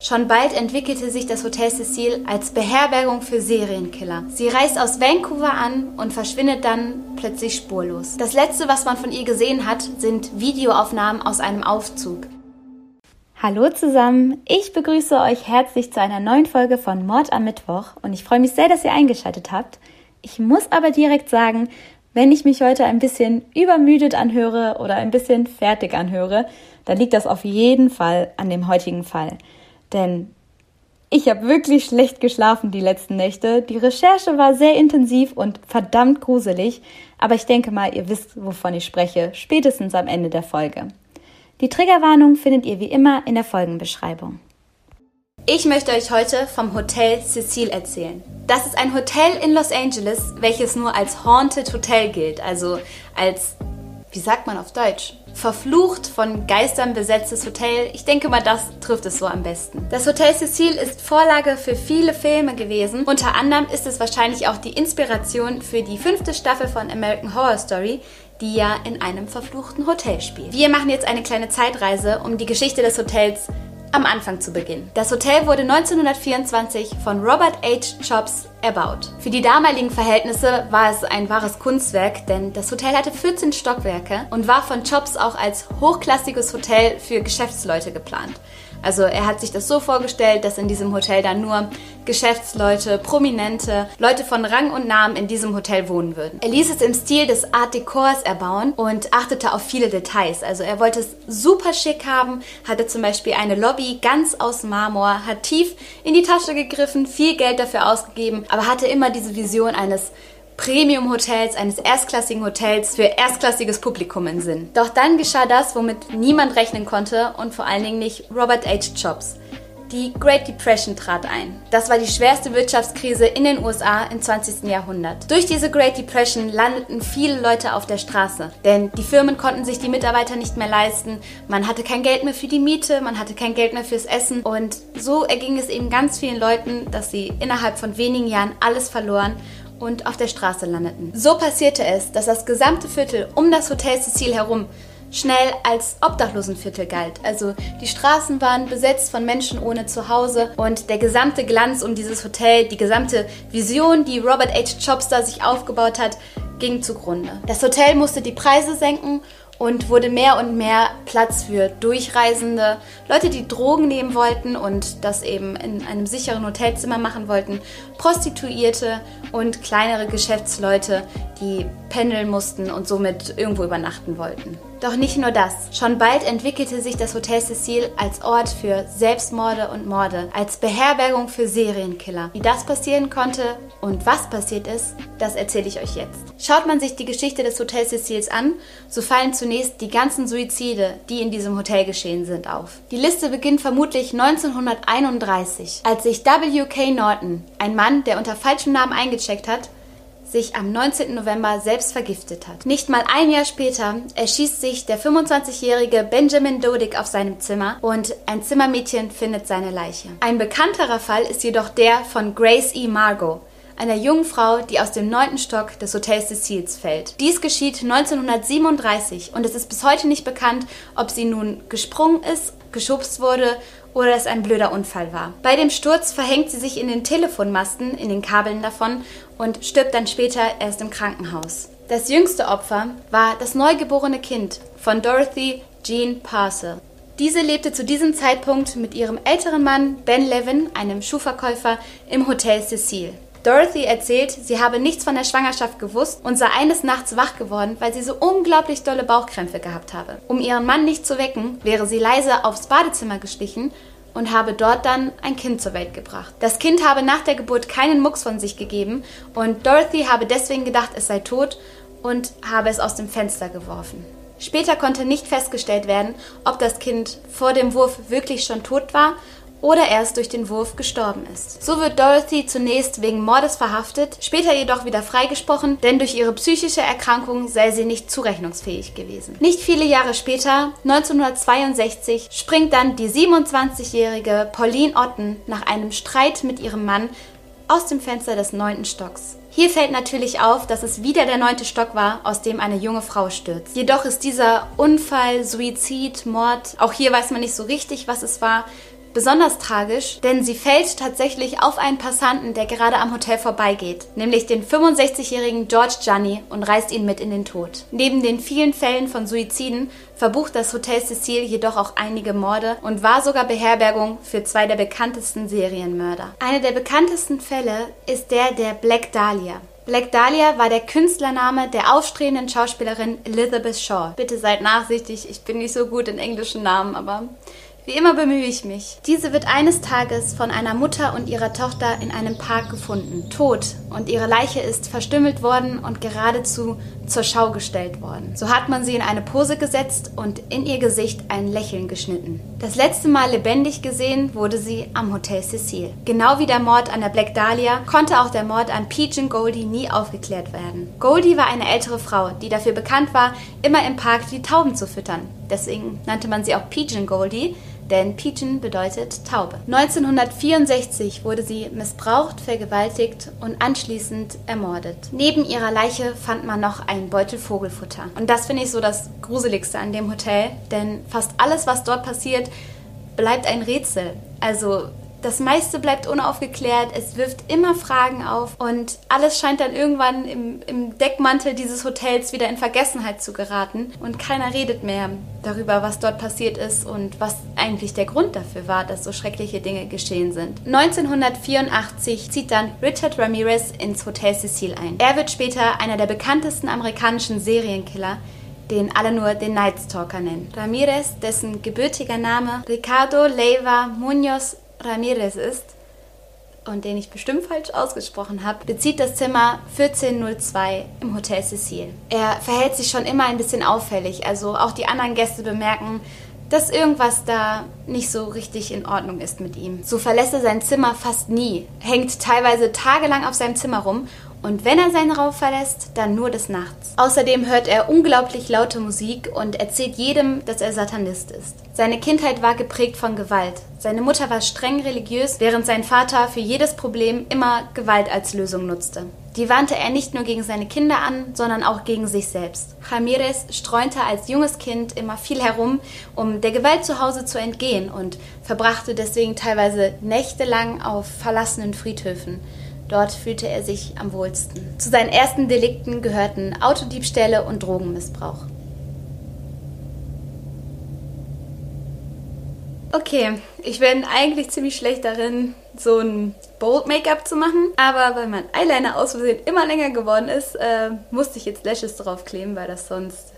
Schon bald entwickelte sich das Hotel Cecil als Beherbergung für Serienkiller. Sie reist aus Vancouver an und verschwindet dann plötzlich spurlos. Das letzte, was man von ihr gesehen hat, sind Videoaufnahmen aus einem Aufzug. Hallo zusammen, ich begrüße euch herzlich zu einer neuen Folge von Mord am Mittwoch und ich freue mich sehr, dass ihr eingeschaltet habt. Ich muss aber direkt sagen, wenn ich mich heute ein bisschen übermüdet anhöre oder ein bisschen fertig anhöre, dann liegt das auf jeden Fall an dem heutigen Fall. Denn ich habe wirklich schlecht geschlafen die letzten Nächte. Die Recherche war sehr intensiv und verdammt gruselig, aber ich denke mal, ihr wisst, wovon ich spreche, spätestens am Ende der Folge. Die Triggerwarnung findet ihr wie immer in der Folgenbeschreibung. Ich möchte euch heute vom Hotel Cecil erzählen. Das ist ein Hotel in Los Angeles, welches nur als Haunted Hotel gilt, also als, wie sagt man auf Deutsch? verflucht, von Geistern besetztes Hotel. Ich denke mal, das trifft es so am besten. Das Hotel Cecil ist Vorlage für viele Filme gewesen. Unter anderem ist es wahrscheinlich auch die Inspiration für die fünfte Staffel von American Horror Story, die ja in einem verfluchten Hotel spielt. Wir machen jetzt eine kleine Zeitreise, um die Geschichte des Hotels am Anfang zu beginnen. Das Hotel wurde 1924 von Robert H. Chops erbaut. Für die damaligen Verhältnisse war es ein wahres Kunstwerk, denn das Hotel hatte 14 Stockwerke und war von Chops auch als hochklassiges Hotel für Geschäftsleute geplant. Also er hat sich das so vorgestellt, dass in diesem Hotel dann nur Geschäftsleute, Prominente, Leute von Rang und Namen in diesem Hotel wohnen würden. Er ließ es im Stil des Art Decors erbauen und achtete auf viele Details. Also er wollte es super schick haben, hatte zum Beispiel eine Lobby ganz aus Marmor, hat tief in die Tasche gegriffen, viel Geld dafür ausgegeben, aber hatte immer diese Vision eines Premium-Hotels, eines erstklassigen Hotels für erstklassiges Publikum in Sinn. Doch dann geschah das, womit niemand rechnen konnte und vor allen Dingen nicht Robert H. Jobs. Die Great Depression trat ein. Das war die schwerste Wirtschaftskrise in den USA im 20. Jahrhundert. Durch diese Great Depression landeten viele Leute auf der Straße, denn die Firmen konnten sich die Mitarbeiter nicht mehr leisten, man hatte kein Geld mehr für die Miete, man hatte kein Geld mehr fürs Essen und so erging es eben ganz vielen Leuten, dass sie innerhalb von wenigen Jahren alles verloren und auf der Straße landeten. So passierte es, dass das gesamte Viertel um das Hotel Cecil herum schnell als Obdachlosenviertel galt. Also die Straßen waren besetzt von Menschen ohne Zuhause und der gesamte Glanz um dieses Hotel, die gesamte Vision, die Robert H. Da sich aufgebaut hat, ging zugrunde. Das Hotel musste die Preise senken und wurde mehr und mehr Platz für Durchreisende, Leute, die Drogen nehmen wollten und das eben in einem sicheren Hotelzimmer machen wollten, Prostituierte und kleinere Geschäftsleute, die pendeln mussten und somit irgendwo übernachten wollten. Doch nicht nur das. Schon bald entwickelte sich das Hotel Cecil als Ort für Selbstmorde und Morde, als Beherbergung für Serienkiller. Wie das passieren konnte und was passiert ist, das erzähle ich euch jetzt. Schaut man sich die Geschichte des Hotel Cecils an, so fallen zunächst die ganzen Suizide, die in diesem Hotel geschehen sind, auf. Die Liste beginnt vermutlich 1931, als sich W.K. Norton, ein Mann, der unter falschem Namen eingecheckt hat, sich am 19. November selbst vergiftet hat. Nicht mal ein Jahr später erschießt sich der 25-jährige Benjamin Dodig auf seinem Zimmer und ein Zimmermädchen findet seine Leiche. Ein bekannterer Fall ist jedoch der von Grace E. Margot, einer jungen Frau, die aus dem neunten Stock des Hotels Cecils fällt. Dies geschieht 1937 und es ist bis heute nicht bekannt, ob sie nun gesprungen ist, geschubst wurde oder es ein blöder Unfall war. Bei dem Sturz verhängt sie sich in den Telefonmasten, in den Kabeln davon und stirbt dann später erst im Krankenhaus. Das jüngste Opfer war das neugeborene Kind von Dorothy Jean Parcel. Diese lebte zu diesem Zeitpunkt mit ihrem älteren Mann Ben Levin, einem Schuhverkäufer, im Hotel Cecil. Dorothy erzählt, sie habe nichts von der Schwangerschaft gewusst und sei eines Nachts wach geworden, weil sie so unglaublich dolle Bauchkrämpfe gehabt habe. Um ihren Mann nicht zu wecken, wäre sie leise aufs Badezimmer gestichen und habe dort dann ein Kind zur Welt gebracht. Das Kind habe nach der Geburt keinen Mucks von sich gegeben und Dorothy habe deswegen gedacht, es sei tot und habe es aus dem Fenster geworfen. Später konnte nicht festgestellt werden, ob das Kind vor dem Wurf wirklich schon tot war oder erst durch den Wurf gestorben ist. So wird Dorothy zunächst wegen Mordes verhaftet, später jedoch wieder freigesprochen, denn durch ihre psychische Erkrankung sei sie nicht zurechnungsfähig gewesen. Nicht viele Jahre später, 1962, springt dann die 27-jährige Pauline Otten nach einem Streit mit ihrem Mann aus dem Fenster des neunten Stocks. Hier fällt natürlich auf, dass es wieder der neunte Stock war, aus dem eine junge Frau stürzt. Jedoch ist dieser Unfall, Suizid, Mord, auch hier weiß man nicht so richtig, was es war, Besonders tragisch, denn sie fällt tatsächlich auf einen Passanten, der gerade am Hotel vorbeigeht, nämlich den 65-jährigen George Gianni und reißt ihn mit in den Tod. Neben den vielen Fällen von Suiziden verbucht das Hotel Cecil jedoch auch einige Morde und war sogar Beherbergung für zwei der bekanntesten Serienmörder. Einer der bekanntesten Fälle ist der der Black Dahlia. Black Dahlia war der Künstlername der aufstrebenden Schauspielerin Elizabeth Shaw. Bitte seid nachsichtig, ich bin nicht so gut in englischen Namen, aber wie immer bemühe ich mich. Diese wird eines Tages von einer Mutter und ihrer Tochter in einem Park gefunden, tot, und ihre Leiche ist verstümmelt worden und geradezu zur Schau gestellt worden. So hat man sie in eine Pose gesetzt und in ihr Gesicht ein Lächeln geschnitten. Das letzte Mal lebendig gesehen wurde sie am Hotel Cecil. Genau wie der Mord an der Black Dahlia konnte auch der Mord an Pigeon Goldie nie aufgeklärt werden. Goldie war eine ältere Frau, die dafür bekannt war, immer im Park die Tauben zu füttern. Deswegen nannte man sie auch Pigeon Goldie, denn Pigeon bedeutet Taube. 1964 wurde sie missbraucht, vergewaltigt und anschließend ermordet. Neben ihrer Leiche fand man noch einen Beutel Vogelfutter. Und das finde ich so das Gruseligste an dem Hotel, denn fast alles, was dort passiert, bleibt ein Rätsel. Also das meiste bleibt unaufgeklärt, es wirft immer Fragen auf und alles scheint dann irgendwann im, im, Deckmantel dieses Hotels wieder in Vergessenheit zu geraten und keiner redet mehr darüber, was dort passiert ist und was eigentlich der Grund dafür war, dass so schreckliche Dinge geschehen sind. 1984 zieht dann Richard Ramirez ins Hotel Cecil ein. Er wird später einer der bekanntesten amerikanischen Serienkiller, den alle nur den Night Stalker nennen. Ramirez, dessen gebürtiger Name Ricardo Leiva Munoz Ramirez ist und den ich bestimmt falsch ausgesprochen habe, bezieht das Zimmer 1402 im Hotel Cecil. Er verhält sich schon immer ein bisschen auffällig, also auch die anderen Gäste bemerken, dass irgendwas da nicht so richtig in Ordnung ist mit ihm. So verlässt er sein Zimmer fast nie, hängt teilweise tagelang auf seinem Zimmer rum und wenn er seinen Raum verlässt, dann nur des Nachts. Außerdem hört er unglaublich laute Musik und erzählt jedem, dass er Satanist ist. Seine Kindheit war geprägt von Gewalt. Seine Mutter war streng religiös, während sein Vater für jedes Problem immer Gewalt als Lösung nutzte. Die wandte er nicht nur gegen seine Kinder an, sondern auch gegen sich selbst. Ramirez streunte als junges Kind immer viel herum, um der Gewalt zu Hause zu entgehen und verbrachte deswegen teilweise nächtelang auf verlassenen Friedhöfen. Dort fühlte er sich am wohlsten. Zu seinen ersten Delikten gehörten Autodiebstähle und Drogenmissbrauch. Okay, ich bin eigentlich ziemlich schlecht darin, so ein Bold-Make-up zu machen. Aber weil mein Eyeliner aus Versehen immer länger geworden ist, äh, musste ich jetzt Lashes drauf kleben, weil das sonst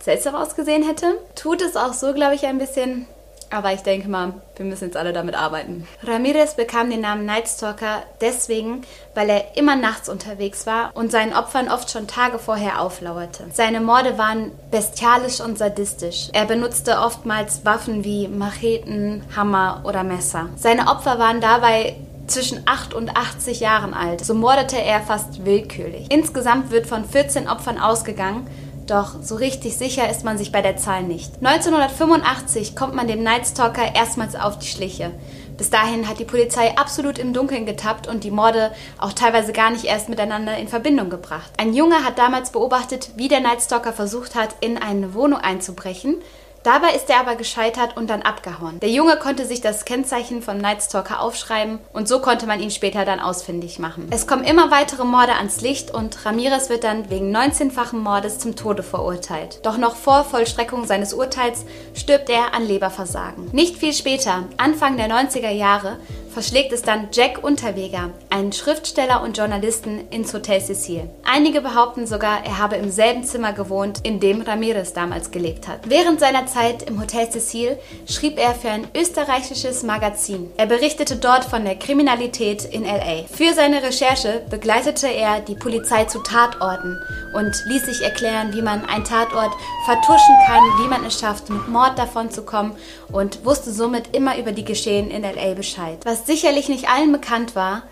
seltsam ausgesehen hätte. Tut es auch so, glaube ich, ein bisschen. Aber ich denke mal, wir müssen jetzt alle damit arbeiten. Ramirez bekam den Namen Night Stalker deswegen, weil er immer nachts unterwegs war und seinen Opfern oft schon Tage vorher auflauerte. Seine Morde waren bestialisch und sadistisch. Er benutzte oftmals Waffen wie Macheten, Hammer oder Messer. Seine Opfer waren dabei zwischen 8 und 80 Jahren alt. So mordete er fast willkürlich. Insgesamt wird von 14 Opfern ausgegangen doch so richtig sicher ist man sich bei der Zahl nicht. 1985 kommt man dem Nightstalker erstmals auf die Schliche. Bis dahin hat die Polizei absolut im Dunkeln getappt und die Morde auch teilweise gar nicht erst miteinander in Verbindung gebracht. Ein Junge hat damals beobachtet, wie der Nightstalker versucht hat, in eine Wohnung einzubrechen, Dabei ist er aber gescheitert und dann abgehauen. Der Junge konnte sich das Kennzeichen vom Nightstalker aufschreiben und so konnte man ihn später dann ausfindig machen. Es kommen immer weitere Morde ans Licht und Ramirez wird dann wegen 19-fachen Mordes zum Tode verurteilt. Doch noch vor Vollstreckung seines Urteils stirbt er an Leberversagen. Nicht viel später, Anfang der 90er Jahre, verschlägt es dann Jack Unterweger, einen Schriftsteller und Journalisten, ins Hotel Cecil. Einige behaupten sogar, er habe im selben Zimmer gewohnt, in dem Ramirez damals gelebt hat. Während seiner Zeit im Hotel Cecil schrieb er für ein österreichisches Magazin. Er berichtete dort von der Kriminalität in LA. Für seine Recherche begleitete er die Polizei zu Tatorten und ließ sich erklären, wie man einen Tatort vertuschen kann, wie man es schafft, mit Mord davon zu kommen und wusste somit immer über die Geschehen in LA Bescheid. Was sicherlich nicht allen bekannt war,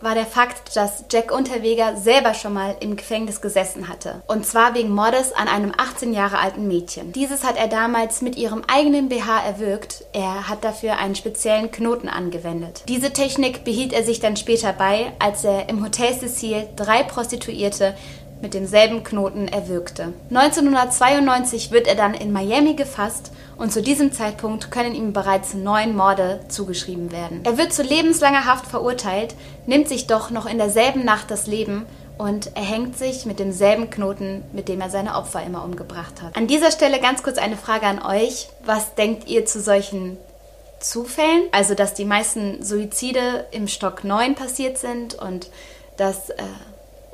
war der Fakt, dass Jack Unterweger selber schon mal im Gefängnis gesessen hatte. Und zwar wegen Mordes an einem 18 Jahre alten Mädchen. Dieses hat er damals mit ihrem eigenen BH erwürgt. Er hat dafür einen speziellen Knoten angewendet. Diese Technik behielt er sich dann später bei, als er im Hotel Cecil drei Prostituierte mit demselben Knoten erwürgte. 1992 wird er dann in Miami gefasst und zu diesem Zeitpunkt können ihm bereits neun Morde zugeschrieben werden. Er wird zu lebenslanger Haft verurteilt, nimmt sich doch noch in derselben Nacht das Leben und er hängt sich mit demselben Knoten, mit dem er seine Opfer immer umgebracht hat. An dieser Stelle ganz kurz eine Frage an euch. Was denkt ihr zu solchen Zufällen? Also, dass die meisten Suizide im Stock 9 passiert sind und dass äh,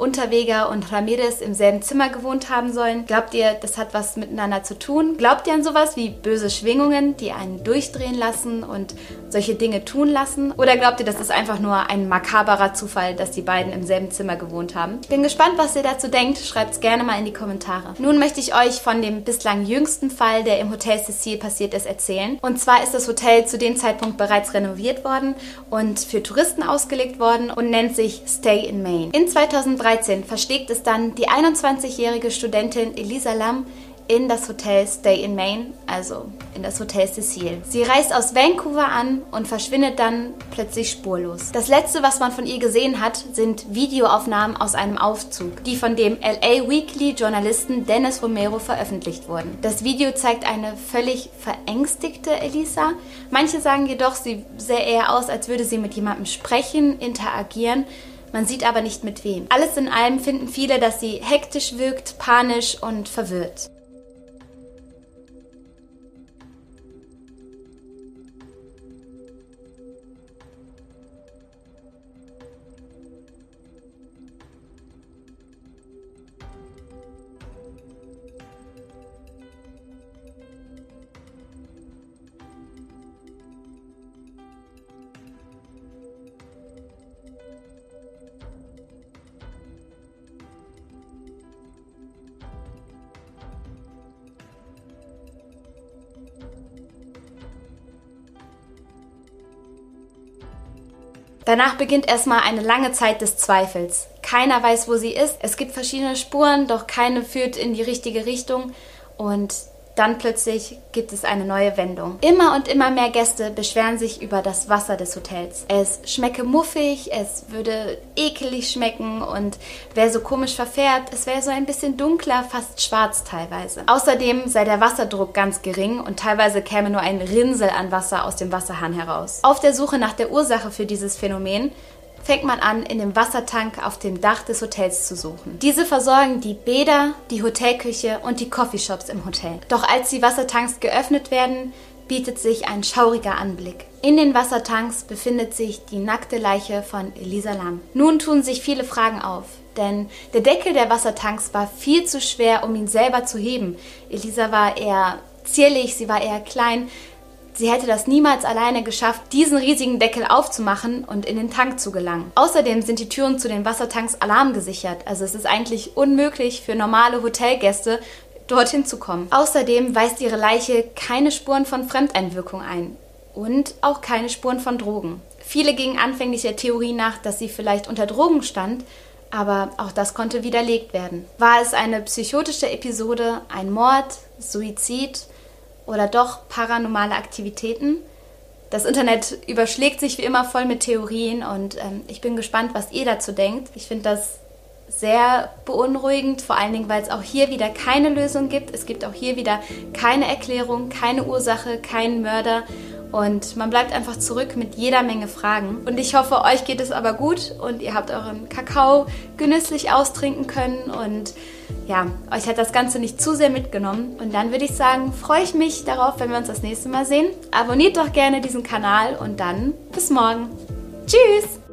Unterweger und Ramirez im selben Zimmer gewohnt haben sollen. Glaubt ihr, das hat was miteinander zu tun? Glaubt ihr an sowas wie böse Schwingungen, die einen durchdrehen lassen und solche Dinge tun lassen? Oder glaubt ihr, das ist einfach nur ein makaberer Zufall, dass die beiden im selben Zimmer gewohnt haben? Ich bin gespannt, was ihr dazu denkt. Schreibt es gerne mal in die Kommentare. Nun möchte ich euch von dem bislang jüngsten Fall, der im Hotel Cecil passiert ist, erzählen. Und zwar ist das Hotel zu dem Zeitpunkt bereits renoviert worden und für Touristen ausgelegt worden und nennt sich Stay in Maine. In 2003 2013 versteckt es dann die 21-jährige Studentin Elisa Lam in das Hotel Stay in Maine, also in das Hotel Cecil. Sie reist aus Vancouver an und verschwindet dann plötzlich spurlos. Das letzte, was man von ihr gesehen hat, sind Videoaufnahmen aus einem Aufzug, die von dem LA Weekly Journalisten Dennis Romero veröffentlicht wurden. Das Video zeigt eine völlig verängstigte Elisa. Manche sagen jedoch, sie sähe eher aus, als würde sie mit jemandem sprechen, interagieren man sieht aber nicht mit wem. Alles in allem finden viele, dass sie hektisch wirkt, panisch und verwirrt. Danach beginnt erstmal eine lange Zeit des Zweifels. Keiner weiß, wo sie ist. Es gibt verschiedene Spuren, doch keine führt in die richtige Richtung. Und dann plötzlich gibt es eine neue Wendung. Immer und immer mehr Gäste beschweren sich über das Wasser des Hotels. Es schmecke muffig, es würde ekelig schmecken und wäre so komisch verfärbt. Es wäre so ein bisschen dunkler, fast schwarz teilweise. Außerdem sei der Wasserdruck ganz gering und teilweise käme nur ein Rinsel an Wasser aus dem Wasserhahn heraus. Auf der Suche nach der Ursache für dieses Phänomen fängt man an, in dem Wassertank auf dem Dach des Hotels zu suchen. Diese versorgen die Bäder, die Hotelküche und die Coffeeshops im Hotel. Doch als die Wassertanks geöffnet werden, bietet sich ein schauriger Anblick. In den Wassertanks befindet sich die nackte Leiche von Elisa Lam. Nun tun sich viele Fragen auf, denn der Deckel der Wassertanks war viel zu schwer, um ihn selber zu heben. Elisa war eher zierlich, sie war eher klein, Sie hätte das niemals alleine geschafft, diesen riesigen Deckel aufzumachen und in den Tank zu gelangen. Außerdem sind die Türen zu den Wassertanks alarmgesichert, also es ist eigentlich unmöglich für normale Hotelgäste dorthin zu kommen. Außerdem weist ihre Leiche keine Spuren von Fremdeinwirkung ein und auch keine Spuren von Drogen. Viele gingen anfänglich der Theorie nach, dass sie vielleicht unter Drogen stand, aber auch das konnte widerlegt werden. War es eine psychotische Episode, ein Mord, Suizid oder doch paranormale Aktivitäten. Das Internet überschlägt sich wie immer voll mit Theorien und ähm, ich bin gespannt, was ihr dazu denkt. Ich finde das sehr beunruhigend, vor allen Dingen, weil es auch hier wieder keine Lösung gibt. Es gibt auch hier wieder keine Erklärung, keine Ursache, keinen Mörder und man bleibt einfach zurück mit jeder Menge Fragen. Und ich hoffe, euch geht es aber gut und ihr habt euren Kakao genüsslich austrinken können und ja, euch hat das Ganze nicht zu sehr mitgenommen. Und dann würde ich sagen, freue ich mich darauf, wenn wir uns das nächste Mal sehen. Abonniert doch gerne diesen Kanal und dann bis morgen. Tschüss!